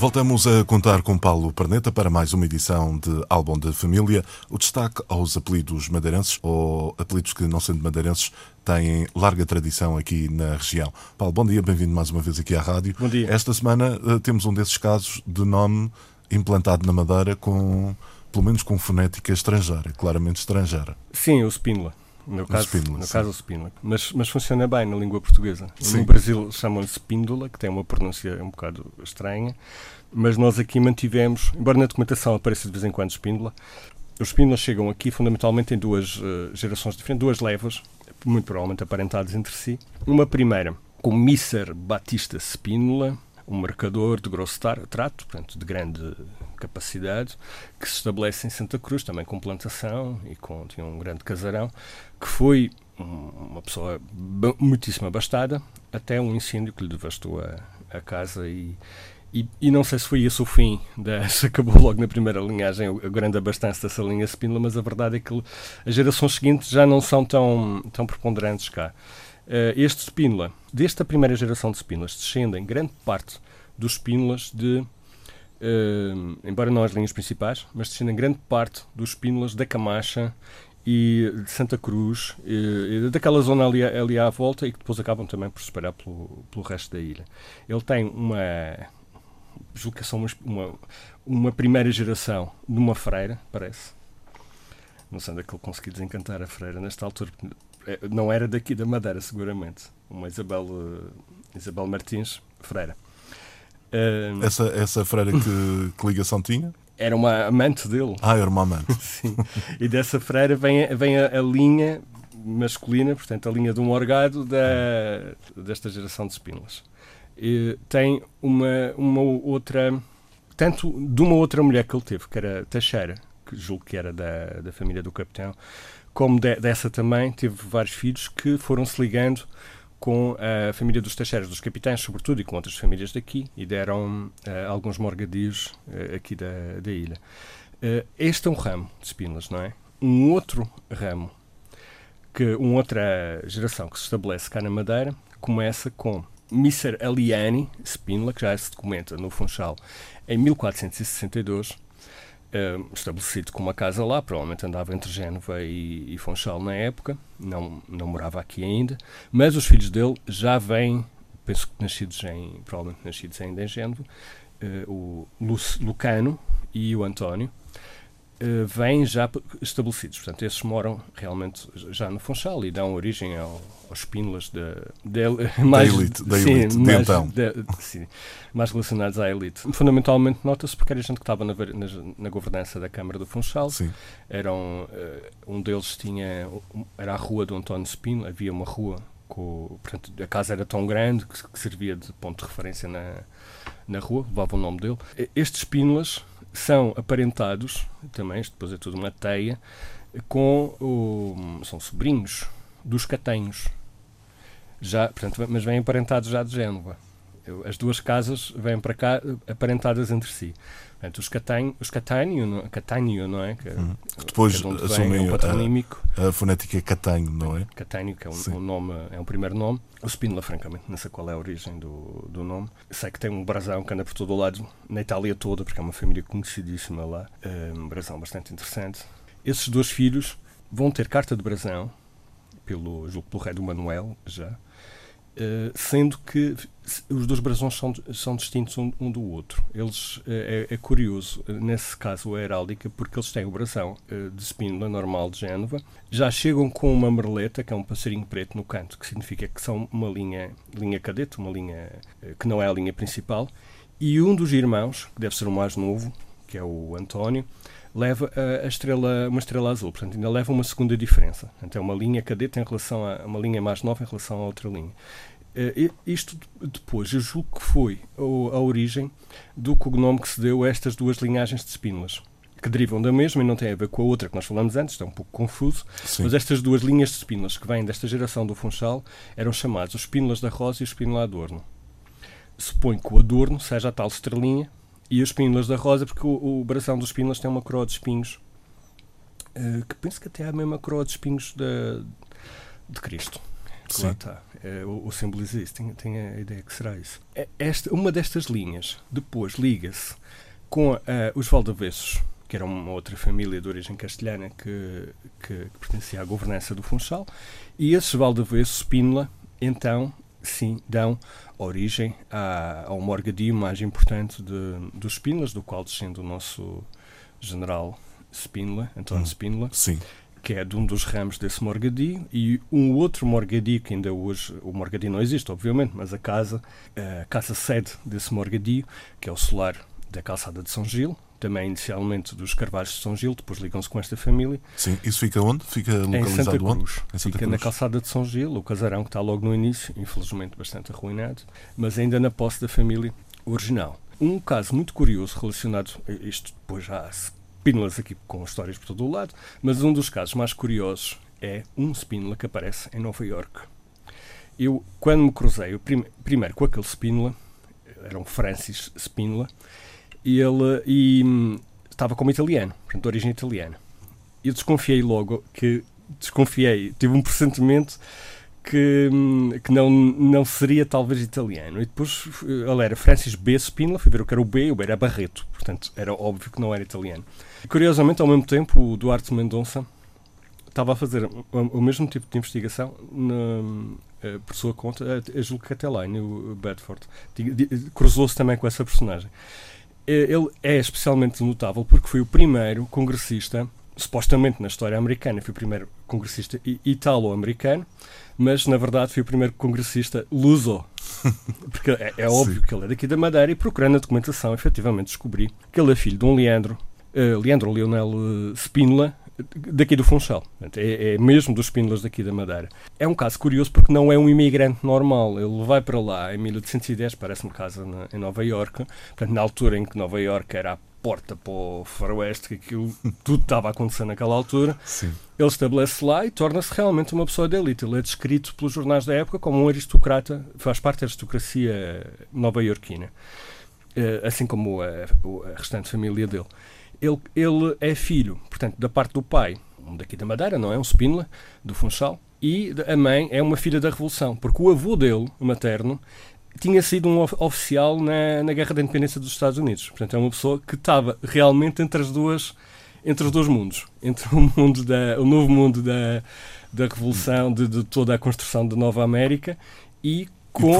Voltamos a contar com Paulo Perneta para mais uma edição de Álbum de Família. O destaque aos apelidos madeirenses, ou apelidos que, não sendo madeirenses, têm larga tradição aqui na região. Paulo, bom dia, bem-vindo mais uma vez aqui à rádio. Bom dia. Esta semana uh, temos um desses casos de nome implantado na Madeira com, pelo menos com fonética estrangeira, claramente estrangeira. Sim, o Spínola. No caso, no sim. caso o Spínola. Mas, mas funciona bem na língua portuguesa. Sim. No Brasil chamam-lhe Spíndola, que tem uma pronúncia um bocado estranha, mas nós aqui mantivemos, embora na documentação apareça de vez em quando Spíndola, os Spínolas chegam aqui fundamentalmente em duas eh, gerações diferentes, duas levas, muito provavelmente aparentadas entre si. Uma primeira com Misser Batista Spínola, um mercador de grosso trato, portanto, de grande capacidade, que se estabelece em Santa Cruz, também com plantação e com, tinha um grande casarão, que foi um- uma pessoa muitíssimo abastada, até um incêndio que lhe devastou a, a casa e, e, e não sei se foi esse o fim, da, se acabou logo na primeira linhagem o grande abastança dessa linha Spínola, mas a verdade é que as gerações seguintes já não são tão, tão preponderantes cá. Eh, este Spínola, desta primeira geração de Spínolas, descendem grande parte dos Spínolas de, eh, embora não as linhas principais, mas descendem grande parte dos Spínolas da Camacha e de Santa Cruz, eh, e daquela zona ali, ali à volta e que depois acabam também por se espalhar pelo, pelo resto da ilha. Ele tem uma, julgo umas- uma, uma primeira geração de uma freira, parece. Não sei onde é que ele conseguiu desencantar a freira nesta altura. eh, Não era daqui da Madeira, seguramente. Uma Isabel, eh, Isabel Martins Freira. Eh, Essa, essa freira que, que ligação tinha? era uma amante dele. Ah, era uma amante. Sim. E dessa freira vem, a- vem a, a linha masculina, portanto, a linha do morgado da, desta geração de Spínolas. E tem uma, uma outra, tanto de uma outra mulher que ele teve, que era Teixeira, que julgo que era da, da família do capitão, como de- dessa também teve vários filhos que foram se ligando com a família dos Teixeiras, dos capitães, sobretudo, e com outras famílias daqui, e deram eh, alguns morgadios eh, aqui da, da ilha. Eh, este é um ramo de Spínolas, não é? Um outro ramo, que uma outra geração que se estabelece cá na Madeira, começa com Misser Aliani Spínola, que já se documenta no Funchal em 1462, eh, estabelecido com uma casa lá, provavelmente andava entre Génova e, e Funchal na época, não, não morava aqui ainda, mas os filhos dele já vêm, penso que nascidos em, provavelmente nascidos ainda em Génova, eh, o Lu- Lucano e o António, eh, vêm já estabelecidos. Portanto, esses moram realmente já no Funchal e dão origem ao, aos Spínolas da, da, mais, elite, da sim, elite de mais, então. da- sim, mais relacionados à elite. Fundamentalmente, nota-se porque era gente que estava na, na, na governança da Câmara do Funchal. Sim. Eram, eh, um deles tinha, era a rua do António Spino, havia uma rua, com, portanto, a casa era tão grande que, que servia de ponto de referência na, na rua, levava o nome dele. Estes Spínolas são aparentados, também, isto depois é tudo uma teia, com o, são sobrinhos dos catanhos. Já, portanto, mas vêm aparentados já de Génova. As duas casas vêm para cá eh, aparentadas entre si. Portanto, os Catânio, os Catânio, não, Catânio, não é? Que, Uhum. Que depois que é assumem é um a- patronímico. A fonética é catanho, não é? Catânio, que é um, um nome, é um primeiro nome. O Spínola, francamente, não sei qual é a origem do, do nome. Sei que tem um brasão que anda por todo o lado, na Itália toda, porque é uma família conhecidíssima lá. Eh, Um brasão bastante interessante. Esses dois filhos vão ter carta de brasão, pelo, julgo pelo rei do Manuel, já, sendo que os dois brasões são, são distintos um, um do outro. Eles, eh, é, é curioso, eh, nesse caso, a heráldica, porque eles têm o brasão eh, de Spínola normal de Génova, já chegam com uma merleta, que é um passarinho preto no canto, que significa que são uma linha, linha cadete, uma linha eh, que não é a linha principal, e um dos irmãos, que deve ser o mais novo, que é o António, leva a, a estrela, uma estrela azul, portanto ainda leva uma segunda diferença. Portanto, é uma linha cadete em relação a uma linha mais nova em relação a outra linha. E- isto de- depois, eu julgo que foi o- a origem do cognome que se deu a estas duas linhagens de Spínolas. que derivam da mesma e não têm a ver com a outra que nós falamos antes, está um pouco confuso, Sim. mas estas duas linhas de espínulas que vêm desta geração do Funchal eram chamados os espínulas da Rosa e o espínula Adorno. Supõe que o Adorno seja a tal estrelinha e os espínulas da Rosa, porque o, o brasão dos espínulas tem uma coroa de espinhos uh, que penso que até é a mesma coroa de espinhos de, de Cristo. Sim. Lá está. É, o, o símbolo existe, tenho, tenho a ideia que será isso. É, Esta, uma destas linhas depois liga-se com uh, os Valdavessos, que era uma outra família de origem castelhana que, que, que pertencia à governança do Funchal, e esses Valdavessos, Spínola, então, sim, dão origem a, a um morgadio mais importante de, dos Spínolas, do qual descende o nosso general Spínola, António Hum. Spínola, Sim. que é de um dos ramos desse morgadio, e um outro morgadio que ainda hoje, o morgadio não existe, obviamente, mas a casa, a casa sede desse morgadio, que é o solar da calçada de São Gil, também inicialmente dos Carvalhos de São Gil, depois ligam-se com esta família, Sim. Isso fica onde? Fica em localizado Santa onde? Cruz. Em Santa Fica na Cruz. calçada de São Gil, o casarão que está logo no início, infelizmente bastante arruinado, mas ainda na posse da família original. Um caso muito curioso relacionado, isto depois já há spínulas aqui com histórias por todo o lado, mas um dos casos mais curiosos é um spínula que aparece em Nova York. Eu, quando me cruzei, prim- primeiro com aquele spínula, era um Francis Spínola, e ele e, hum, estava como italiano, portanto, de origem italiana. Eu desconfiei logo que desconfiei, tive um pressentimento que, hum, que não, não seria talvez italiano. E depois eh, ele era Francis B. Spínola, fui ver o que era o B, o B era Barreto, portanto era óbvio que não era italiano. E, curiosamente, ao mesmo tempo, o Duarte Mendonça estava a fazer o, o mesmo tipo de investigação na, eh, por sua conta, a, até lá, no Bedford. Cruzou-se também com essa personagem. Eh, Ele é especialmente notável porque foi o primeiro congressista, supostamente na história americana, foi o primeiro congressista italo-americano, mas na verdade foi o primeiro congressista luso. Porque é, é óbvio que ele é daqui da Madeira e procurando a documentação, efetivamente descobri que ele é filho de um Leandro, eh, Leandro Leonel eh, Spínola, daqui do Funchal. É, é mesmo dos Spínolas daqui da Madeira. É um caso curioso porque não é um imigrante normal. Ele vai para lá em 1810, parece-me casa na- em Nova Iorque. Portanto, na altura em que Nova Iorque era a porta para o faroeste, que aquilo tudo estava a acontecer naquela altura. Sim. Ele estabelece lá e torna-se realmente uma pessoa de elite. Ele é descrito pelos jornais da época como um aristocrata, faz parte da aristocracia nova-iorquina, Eh, assim como a, a restante família dele. Ele, ele é filho, portanto, da parte do pai, um daqui da Madeira, não é? Um Spínola, do Funchal, e a mãe é uma filha da Revolução, porque o avô dele, o materno, tinha sido um of- oficial na, na Guerra da Independência dos Estados Unidos. Portanto, é uma pessoa que estava realmente entre as duas entre os dois mundos, entre o mundo da, o novo mundo da, da revolução, de, de toda a construção da Nova América e com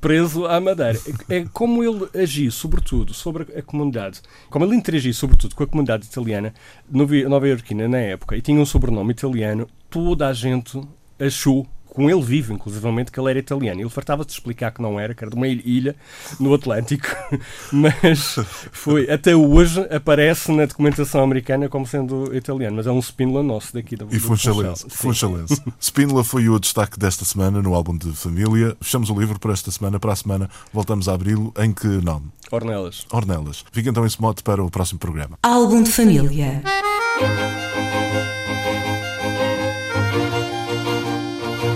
preso à Madeira. É, como ele agiu, sobretudo, sobre a comunidade, como ele interagia, sobretudo, com a comunidade italiana nova- nova-iorquina na época e tinha um sobrenome italiano, toda a gente achou, com ele vivo, inclusivamente, que ele era italiano. Ele fartava-se de explicar que não era, que era de uma ilha no Atlântico, mas foi, até hoje aparece na documentação americana como sendo italiano, mas é um spínola nosso daqui da E. Sim. Funchalense. Spínola foi o destaque desta semana no álbum de família. Fechamos o livro para esta semana. Para a semana voltamos a abri-lo. Em que nome? Ornelas. Ornelas. Fica então esse mote para o próximo programa. Álbum de família.